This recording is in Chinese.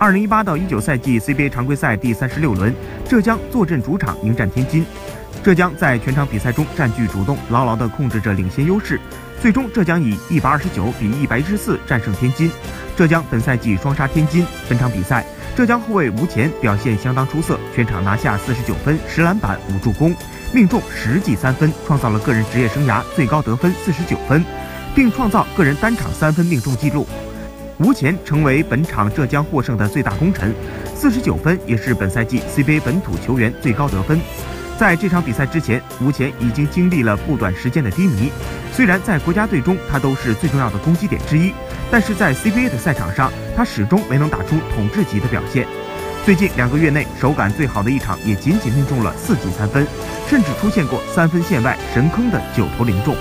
二零一八到一九赛季 CBA 常规赛第三十六轮，浙江坐镇主场迎战天津。浙江在全场比赛中占据主动，牢牢地控制着领先优势。最终，浙江以一百二十九比一百一十四战胜天津。浙江本赛季双杀天津。本场比赛，浙江后卫吴前表现相当出色，全场拿下四十九分、十篮板、五助攻，命中十记三分，创造了个人职业生涯最高得分四十九分，并创造个人单场三分命中纪录。吴前成为本场浙江获胜的最大功臣，四十九分也是本赛季 CBA 本土球员最高得分。在这场比赛之前，吴前已经经历了不短时间的低迷。虽然在国家队中他都是最重要的攻击点之一，但是在 CBA 的赛场上，他始终没能打出统治级的表现。最近两个月内，手感最好的一场也仅仅命中了四记三分，甚至出现过三分线外神坑的九投零中。